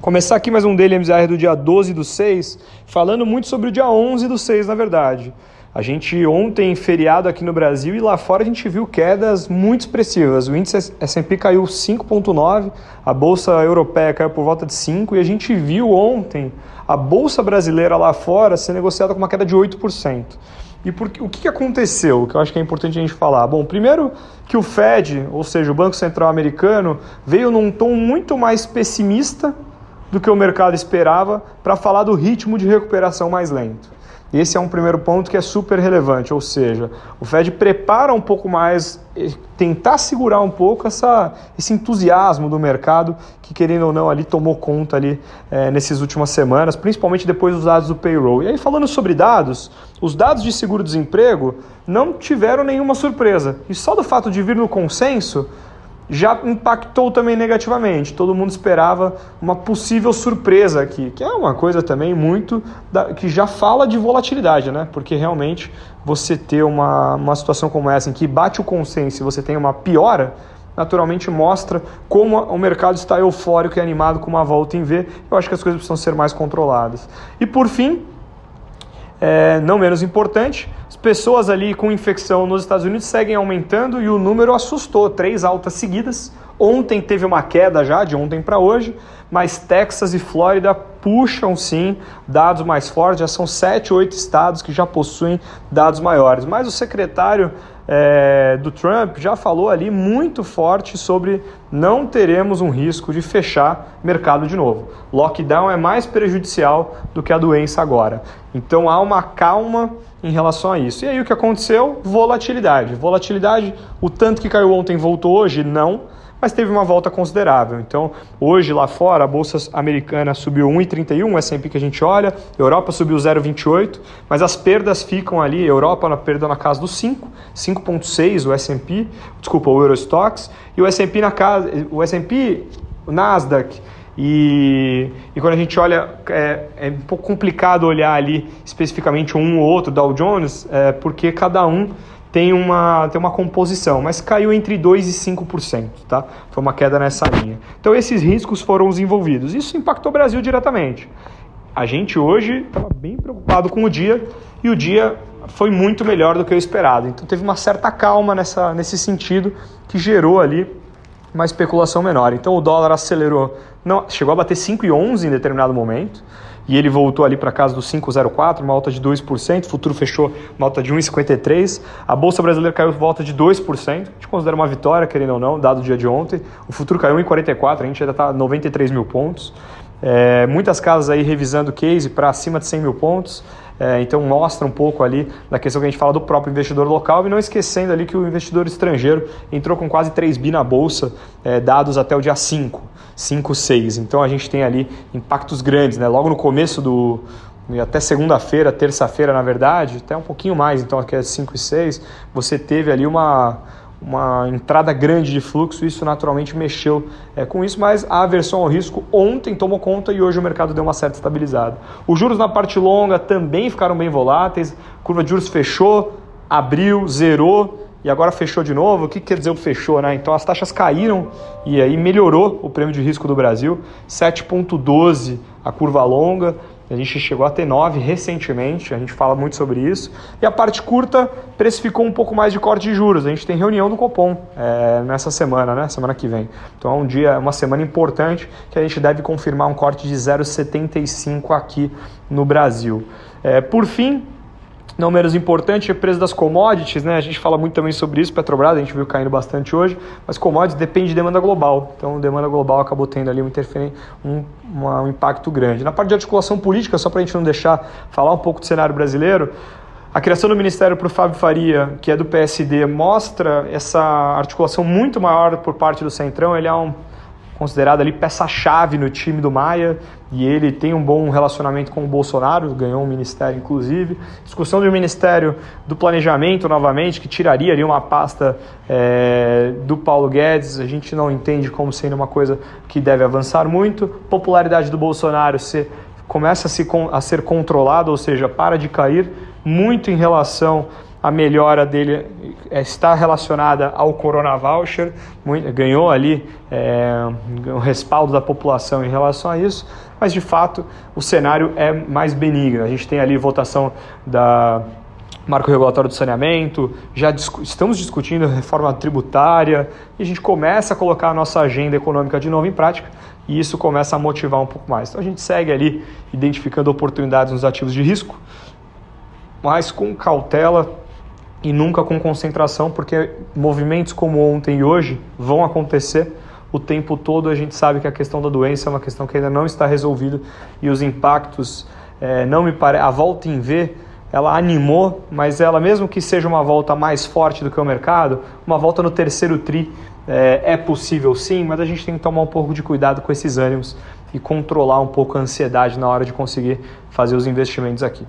Começar aqui mais um Daily MZR do dia 12 do 6, falando muito sobre o dia 11 do 6, na verdade. A gente ontem, feriado aqui no Brasil e lá fora, a gente viu quedas muito expressivas. O índice S&P caiu 5,9%, a Bolsa Europeia caiu por volta de 5% e a gente viu ontem a Bolsa Brasileira lá fora ser negociada com uma queda de 8%. E por, o que aconteceu? Que eu acho que é importante a gente falar. Bom, primeiro que o Fed, ou seja, o Banco Central Americano, veio num tom muito mais pessimista do que o mercado esperava para falar do ritmo de recuperação mais lento. Esse é um primeiro ponto que é super relevante, ou seja, o Fed prepara um pouco mais, tentar segurar um pouco essa, esse entusiasmo do mercado que, querendo ou não, ali tomou conta ali é, nessas últimas semanas, principalmente depois dos dados do payroll. E aí, falando sobre dados, os dados de seguro-desemprego não tiveram nenhuma surpresa. E só do fato de vir no consenso, já impactou também negativamente. Todo mundo esperava uma possível surpresa aqui, que é uma coisa também muito da, que já fala de volatilidade, né? Porque realmente você ter uma, uma situação como essa em que bate o consenso e você tem uma piora, naturalmente mostra como o mercado está eufórico e animado com uma volta em V. Eu acho que as coisas precisam ser mais controladas. E por fim, é, não menos importante, as pessoas ali com infecção nos Estados Unidos seguem aumentando e o número assustou, três altas seguidas. Ontem teve uma queda já, de ontem para hoje, mas Texas e Flórida puxam sim dados mais fortes, já são sete, oito estados que já possuem dados maiores. Mas o secretário é, do Trump já falou ali muito forte sobre não teremos um risco de fechar mercado de novo. Lockdown é mais prejudicial do que a doença agora. Então há uma calma em relação a isso. E aí o que aconteceu? Volatilidade. Volatilidade, o tanto que caiu ontem voltou hoje? Não mas teve uma volta considerável. Então, hoje lá fora, a bolsa americana subiu 1,31, o S&P que a gente olha, Europa subiu 0,28, mas as perdas ficam ali, Europa na perda na casa dos 5, 5,6 o S&P, desculpa, o Eurostox, e o S&P na casa, o S&P, o Nasdaq, e, e, quando a gente olha, é, é, um pouco complicado olhar ali especificamente um ou outro Dow Jones, é, porque cada um tem uma, tem uma composição, mas caiu entre 2% e 5%, tá? Foi uma queda nessa linha. Então esses riscos foram os envolvidos. Isso impactou o Brasil diretamente. A gente hoje estava bem preocupado com o dia e o dia foi muito melhor do que o esperado. Então teve uma certa calma nessa, nesse sentido que gerou ali uma especulação menor. Então o dólar acelerou, não, chegou a bater 5,11 em determinado momento e ele voltou ali para casa dos 5,04, uma alta de 2%, o futuro fechou uma alta de 1,53%, a Bolsa Brasileira caiu volta de 2%, a gente considera uma vitória, querendo ou não, dado o dia de ontem, o futuro caiu 1,44%, a gente ainda está 93 mil pontos, é, muitas casas aí revisando case para acima de 100 mil pontos, é, então mostra um pouco ali da questão que a gente fala do próprio investidor local e não esquecendo ali que o investidor estrangeiro entrou com quase 3 bi na bolsa, é, dados até o dia 5, 5, 6. Então a gente tem ali impactos grandes, né? Logo no começo do, até segunda-feira, terça-feira, na verdade, até um pouquinho mais, então aqui é 5 e 6, você teve ali uma, uma entrada grande de fluxo, isso naturalmente mexeu é, com isso, mas a aversão ao risco ontem tomou conta e hoje o mercado deu uma certa estabilizada. Os juros na parte longa também ficaram bem voláteis, a curva de juros fechou, abriu, zerou e agora fechou de novo. O que quer dizer o fechou? Né? Então as taxas caíram e aí melhorou o prêmio de risco do Brasil, 7,12 a curva longa, a gente chegou a ter 9 recentemente, a gente fala muito sobre isso. E a parte curta precificou um pouco mais de corte de juros. A gente tem reunião do Copom é, nessa semana, né? Semana que vem. Então é um dia, uma semana importante que a gente deve confirmar um corte de 0,75 aqui no Brasil. É, por fim, não menos importante, é o das commodities, né? A gente fala muito também sobre isso, Petrobras, a gente viu caindo bastante hoje, mas commodities depende de demanda global. Então, demanda global acabou tendo ali um, um, um impacto grande. Na parte de articulação política, só para a gente não deixar falar um pouco do cenário brasileiro, a criação do Ministério para o Fábio Faria, que é do PSD, mostra essa articulação muito maior por parte do Centrão. Ele é um considerado ali peça-chave no time do Maia e ele tem um bom relacionamento com o Bolsonaro, ganhou um ministério inclusive. Discussão do Ministério do Planejamento novamente, que tiraria ali uma pasta é, do Paulo Guedes, a gente não entende como sendo uma coisa que deve avançar muito. Popularidade do Bolsonaro se, começa a, se, a ser controlada, ou seja, para de cair muito em relação a melhora dele é, está relacionada ao Corona Voucher, ganhou ali é, o respaldo da população em relação a isso, mas de fato o cenário é mais benigno. A gente tem ali votação da marco regulatório do saneamento, já discu estamos discutindo reforma tributária e a gente começa a colocar a nossa agenda econômica de novo em prática e isso começa a motivar um pouco mais. Então a gente segue ali identificando oportunidades nos ativos de risco, mas com cautela, e nunca com concentração, porque movimentos como ontem e hoje vão acontecer o tempo todo. A gente sabe que a questão da doença é uma questão que ainda não está resolvida e os impactos é, não me parece. A volta em V ela animou, mas ela mesmo que seja uma volta mais forte do que o mercado, uma volta no terceiro tri é, é possível sim, mas a gente tem que tomar um pouco de cuidado com esses ânimos e controlar um pouco a ansiedade na hora de conseguir fazer os investimentos aqui.